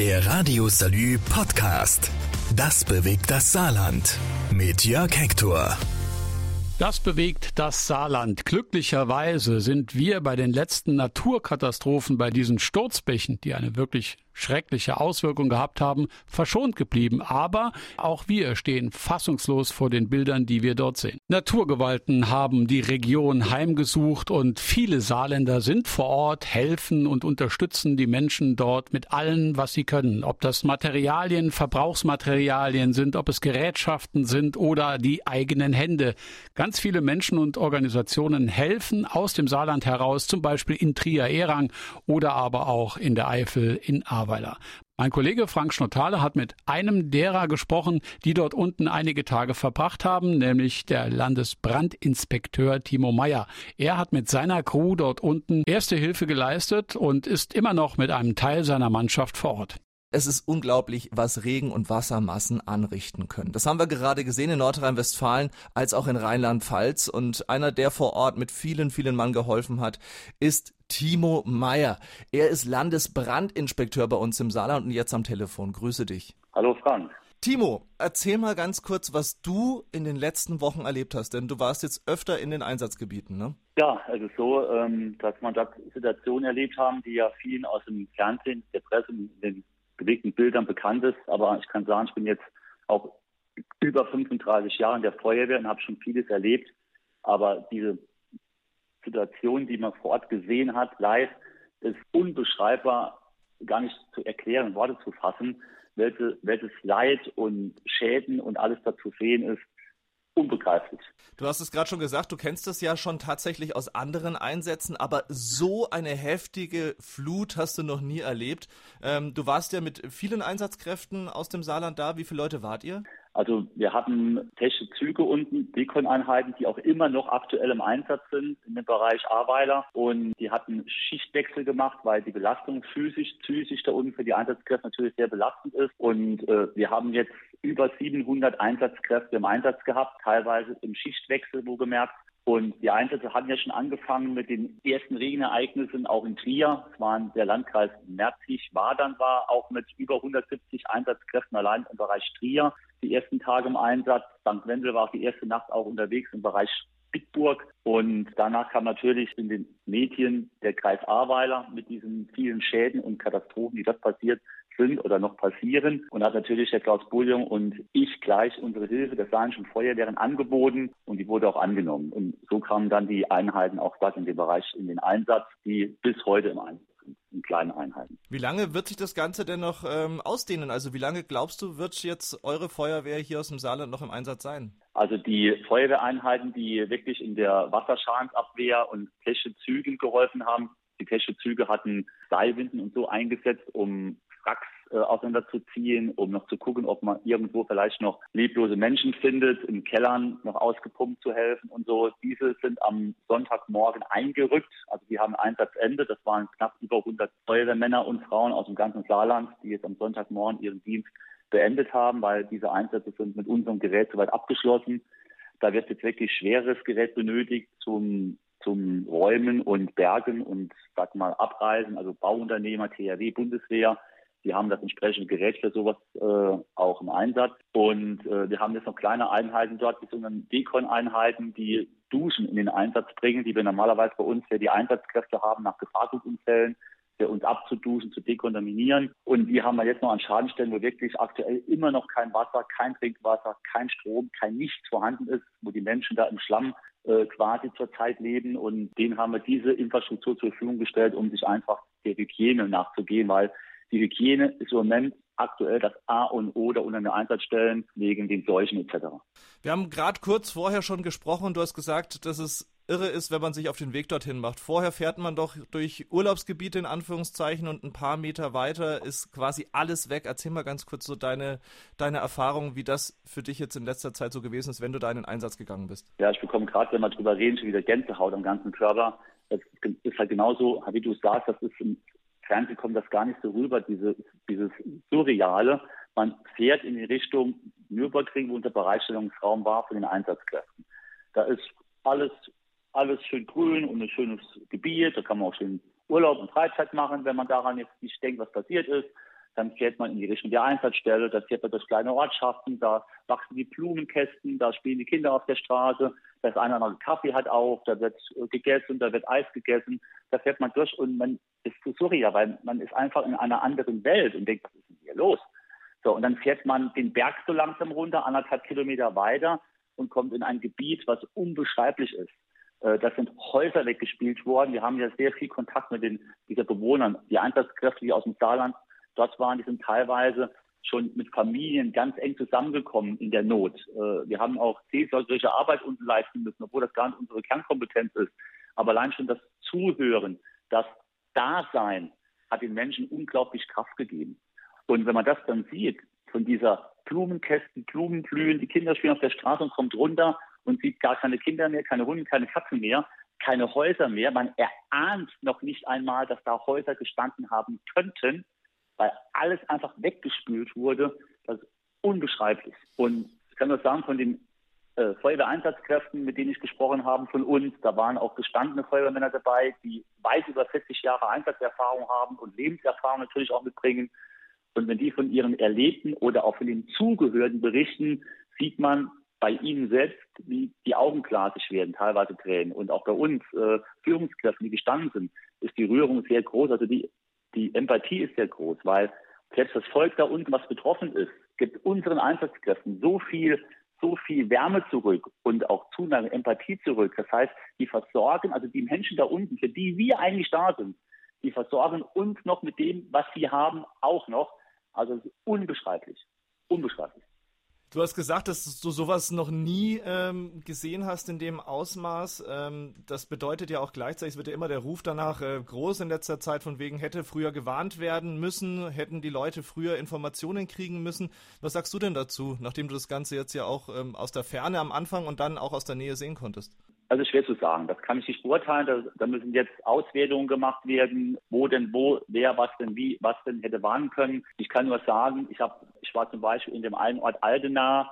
Der Radio Salü Podcast. Das bewegt das Saarland. Mit Jörg Hector. Das bewegt das Saarland. Glücklicherweise sind wir bei den letzten Naturkatastrophen, bei diesen Sturzbächen, die eine wirklich schreckliche Auswirkungen gehabt haben, verschont geblieben. Aber auch wir stehen fassungslos vor den Bildern, die wir dort sehen. Naturgewalten haben die Region heimgesucht und viele Saarländer sind vor Ort, helfen und unterstützen die Menschen dort mit allem, was sie können. Ob das Materialien, Verbrauchsmaterialien sind, ob es Gerätschaften sind oder die eigenen Hände. Ganz viele Menschen und Organisationen helfen aus dem Saarland heraus, zum Beispiel in Trier-Erang oder aber auch in der Eifel in Aarau. Ahrweiler. Mein Kollege Frank Schnottale hat mit einem derer gesprochen, die dort unten einige Tage verbracht haben, nämlich der Landesbrandinspekteur Timo Meyer. Er hat mit seiner Crew dort unten erste Hilfe geleistet und ist immer noch mit einem Teil seiner Mannschaft vor Ort. Es ist unglaublich, was Regen- und Wassermassen anrichten können. Das haben wir gerade gesehen in Nordrhein-Westfalen als auch in Rheinland-Pfalz. Und einer, der vor Ort mit vielen, vielen Mann geholfen hat, ist Timo Meyer. Er ist Landesbrandinspekteur bei uns im Saarland und jetzt am Telefon. Grüße dich. Hallo Frank. Timo, erzähl mal ganz kurz, was du in den letzten Wochen erlebt hast, denn du warst jetzt öfter in den Einsatzgebieten, ne? Ja, also so, ähm, dass man da Situationen erlebt haben, die ja vielen aus dem Fernsehen, der Presse, in den bewegten Bildern bekannt ist. Aber ich kann sagen, ich bin jetzt auch über 35 Jahre in der Feuerwehr und habe schon vieles erlebt. Aber diese Situation, die man vor Ort gesehen hat, live, ist unbeschreibbar, gar nicht zu erklären, Worte zu fassen, welche, welches Leid und Schäden und alles dazu sehen ist, unbegreiflich. Du hast es gerade schon gesagt, du kennst es ja schon tatsächlich aus anderen Einsätzen, aber so eine heftige Flut hast du noch nie erlebt. Ähm, du warst ja mit vielen Einsatzkräften aus dem Saarland da. Wie viele Leute wart ihr? Also wir hatten technische Züge unten, Dekon-Einheiten, die auch immer noch aktuell im Einsatz sind in dem Bereich Aweiler. Und die hatten Schichtwechsel gemacht, weil die Belastung physisch, psychisch da unten für die Einsatzkräfte natürlich sehr belastend ist. Und äh, wir haben jetzt über 700 Einsatzkräfte im Einsatz gehabt, teilweise im Schichtwechsel, wo gemerkt. Und die Einsätze hatten ja schon angefangen mit den ersten Regenereignissen auch in Trier. Es waren der Landkreis Merzig-Wadern war auch mit über 170 Einsatzkräften allein im Bereich Trier die ersten Tage im Einsatz. St. Wendel war auch die erste Nacht auch unterwegs im Bereich Bitburg. Und danach kam natürlich in den Medien der Kreis Ahrweiler mit diesen vielen Schäden und Katastrophen, die dort passiert sind oder noch passieren. Und hat natürlich der Klaus Bullion und ich gleich unsere Hilfe der Saarischen Feuerwehren angeboten und die wurde auch angenommen. Und so kamen dann die Einheiten auch dort in dem Bereich in den Einsatz, die bis heute im Einsatz in kleinen Einheiten. Wie lange wird sich das Ganze denn noch ähm, ausdehnen? Also wie lange glaubst du, wird jetzt eure Feuerwehr hier aus dem Saarland noch im Einsatz sein? Also die Feuerwehreinheiten, die wirklich in der Wasserschadensabwehr und Zügen geholfen haben, die Züge hatten Seilwinden und so eingesetzt, um Wracks äh, auseinanderzuziehen, um noch zu gucken, ob man irgendwo vielleicht noch leblose Menschen findet, in Kellern noch ausgepumpt zu helfen und so. Diese sind am Sonntagmorgen eingerückt. Also die haben Einsatzende. Das waren knapp über 100 Feuerwehrmänner und Frauen aus dem ganzen Saarland, die jetzt am Sonntagmorgen ihren Dienst beendet haben, weil diese Einsätze sind mit unserem Gerät soweit abgeschlossen. Da wird jetzt wirklich schweres Gerät benötigt zum zum Räumen und Bergen und sag mal Abreisen, also Bauunternehmer, THW, Bundeswehr, die haben das entsprechende Gerät für sowas äh, auch im Einsatz. Und äh, wir haben jetzt noch kleine Einheiten dort, beziehungsweise Dekon-Einheiten, die Duschen in den Einsatz bringen, die wir normalerweise bei uns für die Einsatzkräfte haben nach Gefahrgutunfällen, für uns abzuduschen, zu dekontaminieren. Und die haben wir jetzt noch an Schadenstellen, wo wirklich aktuell immer noch kein Wasser, kein Trinkwasser, kein Strom, kein Nichts vorhanden ist, wo die Menschen da im Schlamm äh, quasi zurzeit leben. Und denen haben wir diese Infrastruktur zur Verfügung gestellt, um sich einfach der Hygiene nachzugehen, weil die Hygiene ist im Moment aktuell das A und O der unter Einsatzstellen wegen den Seuchen etc. Wir haben gerade kurz vorher schon gesprochen. Du hast gesagt, dass es irre ist, wenn man sich auf den Weg dorthin macht. Vorher fährt man doch durch Urlaubsgebiete in Anführungszeichen und ein paar Meter weiter ist quasi alles weg. Erzähl mal ganz kurz so deine, deine Erfahrung, wie das für dich jetzt in letzter Zeit so gewesen ist, wenn du da in den Einsatz gegangen bist. Ja, ich bekomme gerade, wenn wir drüber reden, schon wieder Gänsehaut am ganzen Körper. Es ist halt genauso, wie du sagst, das ist Fernsehen kommt das gar nicht so rüber, diese, dieses Surreale. Man fährt in die Richtung Nürburgring, wo unser Bereitstellungsraum war für den Einsatzkräften. Da ist alles, alles schön grün und ein schönes Gebiet. Da kann man auch schön Urlaub und Freizeit machen, wenn man daran jetzt nicht denkt, was passiert ist. Dann fährt man in die Richtung der Einsatzstelle, da fährt man durch kleine Ortschaften, da wachsen die Blumenkästen, da spielen die Kinder auf der Straße, da ist einer noch Kaffee hat auf, da wird gegessen, da wird Eis gegessen, da fährt man durch und man ist zu surreal, weil man ist einfach in einer anderen Welt und denkt, was ist denn hier los? So, und dann fährt man den Berg so langsam runter, anderthalb Kilometer weiter und kommt in ein Gebiet, was unbeschreiblich ist. Äh, das sind Häuser weggespielt worden. Wir haben ja sehr viel Kontakt mit den, dieser Bewohnern. Die Einsatzkräfte, die aus dem Saarland dort waren, die sind teilweise schon mit Familien ganz eng zusammengekommen in der Not. Äh, wir haben auch seelsorgerische Arbeit unten leisten müssen, obwohl das gar nicht unsere Kernkompetenz ist. Aber allein schon das Zuhören, das Dasein hat den Menschen unglaublich Kraft gegeben. Und wenn man das dann sieht, von dieser Blumenkästen, Blumenblühen, die Kinder spielen auf der Straße und kommt runter und sieht gar keine Kinder mehr, keine Hunde, keine Katzen mehr, keine Häuser mehr. Man erahnt noch nicht einmal, dass da Häuser gestanden haben könnten, weil alles einfach weggespült wurde. Das ist unbeschreiblich. Und ich kann nur sagen, von den äh, Feuerwehreinsatzkräften, mit denen ich gesprochen habe, von uns, da waren auch gestandene Feuerwehrmänner dabei, die weit über 40 Jahre Einsatzerfahrung haben und Lebenserfahrung natürlich auch mitbringen. Und wenn die von ihren Erlebten oder auch von den Zugehörigen berichten, sieht man bei ihnen selbst, wie die Augen glasig werden, teilweise Tränen. Und auch bei uns äh, Führungskräften, die gestanden sind, ist die Rührung sehr groß. Also die die Empathie ist sehr groß, weil selbst das Volk da unten, was betroffen ist, gibt unseren Einsatzkräften so viel, so viel Wärme zurück und auch Zuneigung, Empathie zurück. Das heißt, die versorgen, also die Menschen da unten, für die wir eigentlich da sind, die versorgen uns noch mit dem, was sie haben, auch noch. Also es ist unbeschreiblich. Unbeschreiblich. Du hast gesagt, dass du sowas noch nie ähm, gesehen hast in dem Ausmaß. Ähm, das bedeutet ja auch gleichzeitig, es wird ja immer der Ruf danach äh, groß in letzter Zeit, von wegen hätte früher gewarnt werden müssen, hätten die Leute früher Informationen kriegen müssen. Was sagst du denn dazu, nachdem du das Ganze jetzt ja auch ähm, aus der Ferne am Anfang und dann auch aus der Nähe sehen konntest? Also schwer zu sagen. Das kann ich nicht beurteilen. Da, da, müssen jetzt Auswertungen gemacht werden, wo denn wo, wer was denn wie, was denn hätte warnen können. Ich kann nur sagen, ich habe, ich war zum Beispiel in dem einen Ort Aldenau.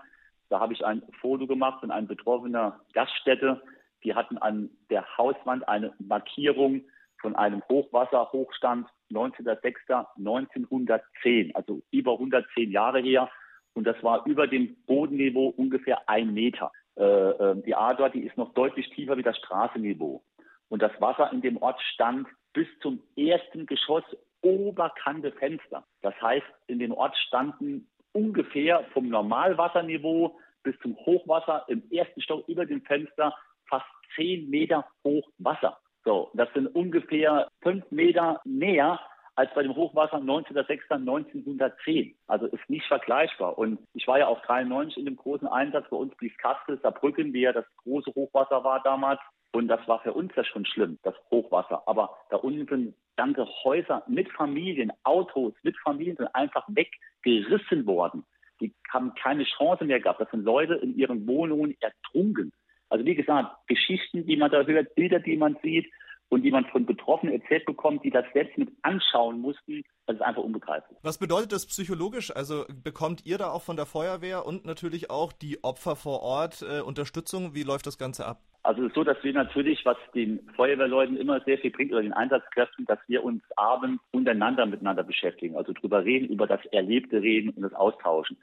Da habe ich ein Foto gemacht von einem betroffener Gaststätte. Die hatten an der Hauswand eine Markierung von einem Hochwasserhochstand 19.06.1910, also über 110 Jahre her. Und das war über dem Bodenniveau ungefähr ein Meter. Äh, äh, die A dort, die ist noch deutlich tiefer wie das Straßenniveau. Und das Wasser in dem Ort stand bis zum ersten Geschoss oberkante Fenster. Das heißt, in dem Ort standen ungefähr vom Normalwasserniveau bis zum Hochwasser im ersten Stock über dem Fenster fast zehn Meter hoch Wasser. So, das sind ungefähr fünf Meter näher als bei dem Hochwasser 19.06.1910. Also ist nicht vergleichbar. Und ich war ja auch 93 in dem großen Einsatz. Bei uns blies Kastel, Saarbrücken, wie ja das große Hochwasser war damals. Und das war für uns ja schon schlimm, das Hochwasser. Aber da unten sind ganze Häuser mit Familien, Autos mit Familien sind einfach weggerissen worden. Die haben keine Chance mehr gehabt. Das sind Leute in ihren Wohnungen ertrunken. Also wie gesagt, Geschichten, die man da hört, Bilder, die man sieht, und die man von Betroffenen erzählt bekommt, die das selbst mit anschauen mussten, das ist einfach unbegreiflich. Was bedeutet das psychologisch? Also bekommt ihr da auch von der Feuerwehr und natürlich auch die Opfer vor Ort äh, Unterstützung? Wie läuft das Ganze ab? Also es ist so, dass wir natürlich, was den Feuerwehrleuten immer sehr viel bringt oder den Einsatzkräften, dass wir uns abends untereinander miteinander beschäftigen, also drüber reden, über das Erlebte reden und das austauschen.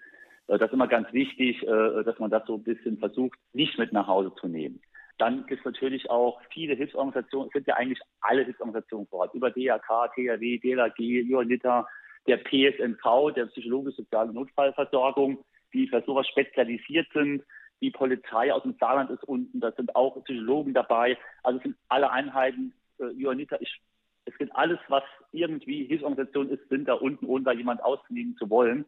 Äh, das ist immer ganz wichtig, äh, dass man das so ein bisschen versucht, nicht mit nach Hause zu nehmen. Dann gibt es natürlich auch viele Hilfsorganisationen, es sind ja eigentlich alle Hilfsorganisationen vor Ort, über DRK, THW, DLAG, Ionita, der PSNV, der psychologisch-sozialen Notfallversorgung, die für sowas spezialisiert sind. Die Polizei aus dem Saarland ist unten, da sind auch Psychologen dabei. Also es sind alle Einheiten, äh, Ionita, ich, es gibt alles, was irgendwie Hilfsorganisation ist, sind da unten, ohne da jemand ausnehmen zu wollen.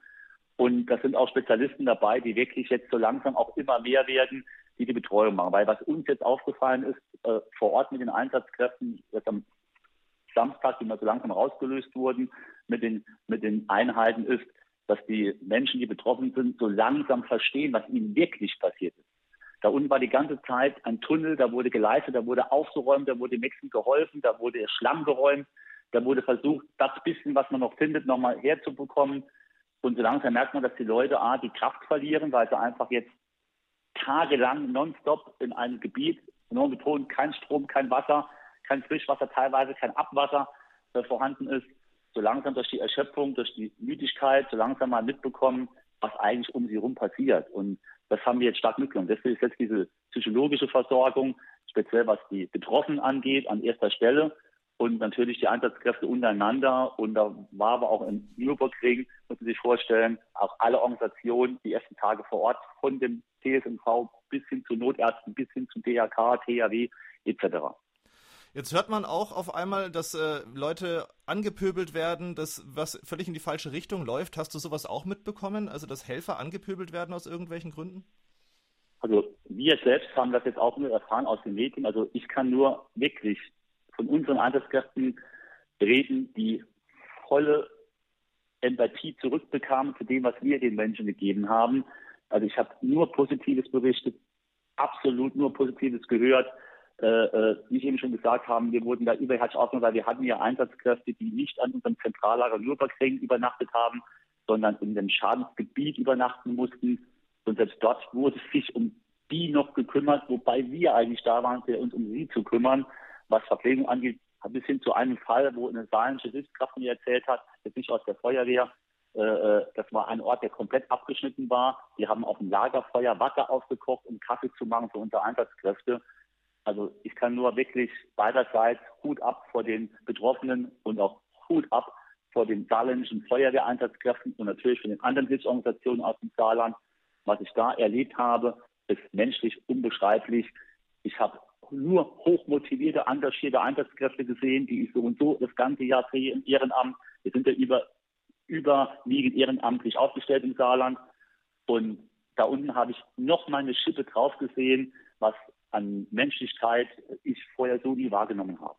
Und da sind auch Spezialisten dabei, die wirklich jetzt so langsam auch immer mehr werden, die die Betreuung machen. Weil was uns jetzt aufgefallen ist, äh, vor Ort mit den Einsatzkräften, jetzt am Samstag, die mal so langsam rausgelöst wurden, mit den, mit den Einheiten ist, dass die Menschen, die betroffen sind, so langsam verstehen, was ihnen wirklich passiert ist. Da unten war die ganze Zeit ein Tunnel, da wurde geleistet, da wurde aufgeräumt, da wurde Menschen geholfen, da wurde Schlamm geräumt, da wurde versucht, das bisschen, was man noch findet, nochmal herzubekommen. Und so langsam merkt man, dass die Leute A, die Kraft verlieren, weil sie einfach jetzt tagelang nonstop in einem Gebiet, nur betont, kein Strom, kein Wasser, kein Frischwasser, teilweise kein Abwasser äh, vorhanden ist. so langsam durch die Erschöpfung, durch die Müdigkeit, so langsam mal mitbekommen, was eigentlich um sie herum passiert. Und das haben wir jetzt stark mitgenommen. Deswegen ist jetzt diese psychologische Versorgung, speziell was die Betroffenen angeht, an erster Stelle. Und natürlich die Einsatzkräfte untereinander. Und da war aber auch im Nürburgring, muss man sich vorstellen, auch alle Organisationen die ersten Tage vor Ort von dem TSMV bis hin zu Notärzten, bis hin zum DRK, THW etc. Jetzt hört man auch auf einmal, dass äh, Leute angepöbelt werden, dass was völlig in die falsche Richtung läuft. Hast du sowas auch mitbekommen? Also, dass Helfer angepöbelt werden aus irgendwelchen Gründen? Also, wir selbst haben das jetzt auch nur erfahren aus den Medien. Also, ich kann nur wirklich von unseren Einsatzkräften reden, die volle Empathie zurückbekamen zu dem, was wir den Menschen gegeben haben. Also, ich habe nur Positives berichtet, absolut nur Positives gehört äh, äh, wie ich eben schon gesagt habe, wir wurden da überherzig aufgenommen, weil wir hatten ja Einsatzkräfte, die nicht an unserem Zentrallager Nürburgring übernachtet haben, sondern in dem Schadensgebiet übernachten mussten. Und selbst dort wurde sich um die noch gekümmert, wobei wir eigentlich da waren, uns um sie zu kümmern, was Verpflegung angeht, bis hin zu einem Fall, wo eine saarländische Hilfskraft mir erzählt hat, jetzt nicht aus der Feuerwehr, äh, äh, das war ein Ort, der komplett abgeschnitten war. Wir haben auf dem Lagerfeuer Wasser aufgekocht, um Kaffee zu machen für unsere Einsatzkräfte. Also ich kann nur wirklich beiderseits Hut ab vor den Betroffenen und auch Hut ab vor den saarländischen Feuerwehreinsatzkräften und natürlich von den anderen Hilfsorganisationen aus dem Saarland. Was ich da erlebt habe, ist menschlich unbeschreiblich. Ich habe nur hochmotivierte, engagierte Einsatzkräfte gesehen, die ich so und so das ganze Jahr sehe im Ehrenamt. Wir sind ja über, überwiegend ehrenamtlich aufgestellt im Saarland. Und da unten habe ich noch mal eine Schippe drauf gesehen, was an Menschlichkeit ich vorher so nie wahrgenommen habe.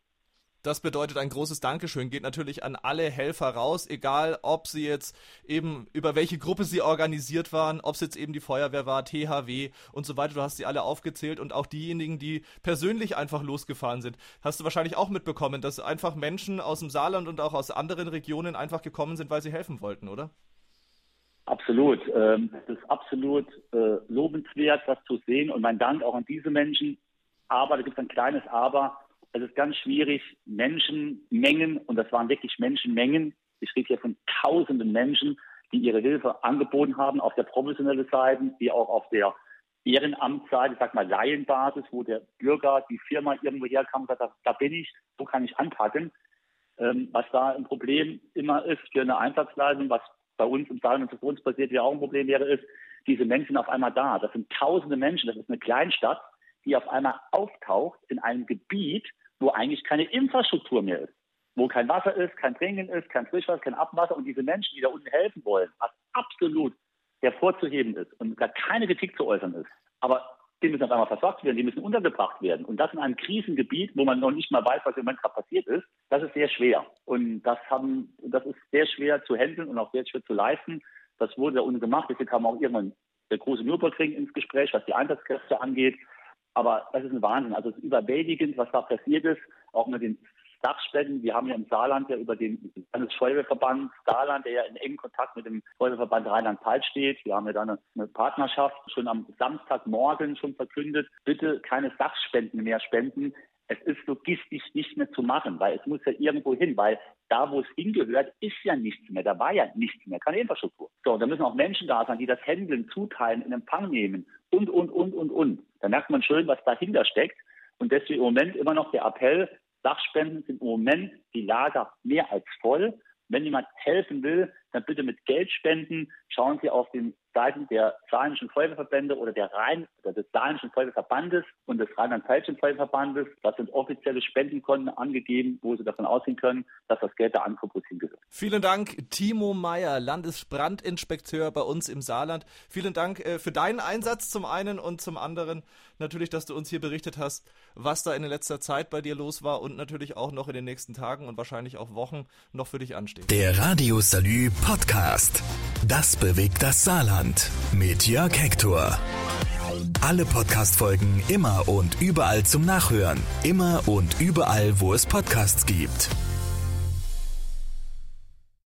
Das bedeutet ein großes Dankeschön geht natürlich an alle Helfer raus, egal ob sie jetzt eben über welche Gruppe sie organisiert waren, ob es jetzt eben die Feuerwehr war, THW und so weiter. Du hast sie alle aufgezählt und auch diejenigen, die persönlich einfach losgefahren sind. Hast du wahrscheinlich auch mitbekommen, dass einfach Menschen aus dem Saarland und auch aus anderen Regionen einfach gekommen sind, weil sie helfen wollten, oder? Absolut. Ähm, es ist absolut äh, lobenswert, das zu sehen. Und mein Dank auch an diese Menschen. Aber da gibt es ein kleines Aber. Es ist ganz schwierig, Menschenmengen, und das waren wirklich Menschenmengen, ich rede hier von tausenden Menschen, die ihre Hilfe angeboten haben, auf der professionellen Seite, wie auch auf der Ehrenamtsseite, ich sag mal Laienbasis, wo der Bürger, die Firma irgendwo herkam und sagt, da, da bin ich, so kann ich anpacken. Ähm, was da ein Problem immer ist für eine Einsatzleistung, was bei uns im Saarland und für uns passiert ja auch ein Problem wäre, ist, diese Menschen auf einmal da. Das sind tausende Menschen, das ist eine Kleinstadt, die auf einmal auftaucht in einem Gebiet, wo eigentlich keine Infrastruktur mehr ist. Wo kein Wasser ist, kein Trinken ist, kein Frischwasser, kein Abwasser und diese Menschen, die da unten helfen wollen, was absolut hervorzuheben ist und gar keine Kritik zu äußern ist. Aber die müssen auf einmal versorgt werden, die müssen untergebracht werden. Und das in einem Krisengebiet, wo man noch nicht mal weiß, was im Moment gerade passiert ist, das ist sehr schwer. Und das haben, das ist sehr schwer zu handeln und auch sehr schwer zu leisten. Das wurde da unten gemacht. Deswegen kam auch irgendwann der große Nürburgring ins Gespräch, was die Einsatzkräfte angeht. Aber das ist ein Wahnsinn. Also es ist überwältigend, was da passiert ist, auch mit den Dachspenden. Wir haben ja im Saarland ja über den Landesfeuerwehrverband Saarland, der ja in engem Kontakt mit dem Feuerwehrverband Rheinland-Pfalz steht. Wir haben ja da eine, eine, Partnerschaft schon am Samstagmorgen schon verkündet. Bitte keine Sachspenden mehr spenden. Es ist logistisch nicht mehr zu machen, weil es muss ja irgendwo hin, weil da, wo es hingehört, ist ja nichts mehr. Da war ja nichts mehr, keine Infrastruktur. So, da müssen auch Menschen da sein, die das Handeln, zuteilen, in Empfang nehmen und, und, und, und, und. Da merkt man schön, was dahinter steckt. Und deswegen im Moment immer noch der Appell, Sachspenden sind im Moment die Lager mehr als voll. Wenn jemand helfen will, dann bitte mit Geld spenden. Schauen Sie auf den Seiten der Saarländischen Feuerwehrverbände oder der Rhein oder des Saarländischen Feuerwehrverbandes und des Rheinland-Pfälzischen Feuerwehrverbandes. Das sind offizielle Spendenkonten angegeben, wo Sie davon ausgehen können, dass das Geld da ankommt, wo es hingehört. Vielen Dank, Timo Meyer, Landesbrandinspekteur bei uns im Saarland. Vielen Dank äh, für deinen Einsatz zum einen und zum anderen natürlich, dass du uns hier berichtet hast, was da in letzter Zeit bei dir los war und natürlich auch noch in den nächsten Tagen und wahrscheinlich auch Wochen noch für dich ansteht. Der Radio Salü Podcast. Das bewegt das Saarland mit Jörg Hector. Alle Podcast-Folgen immer und überall zum Nachhören. Immer und überall, wo es Podcasts gibt.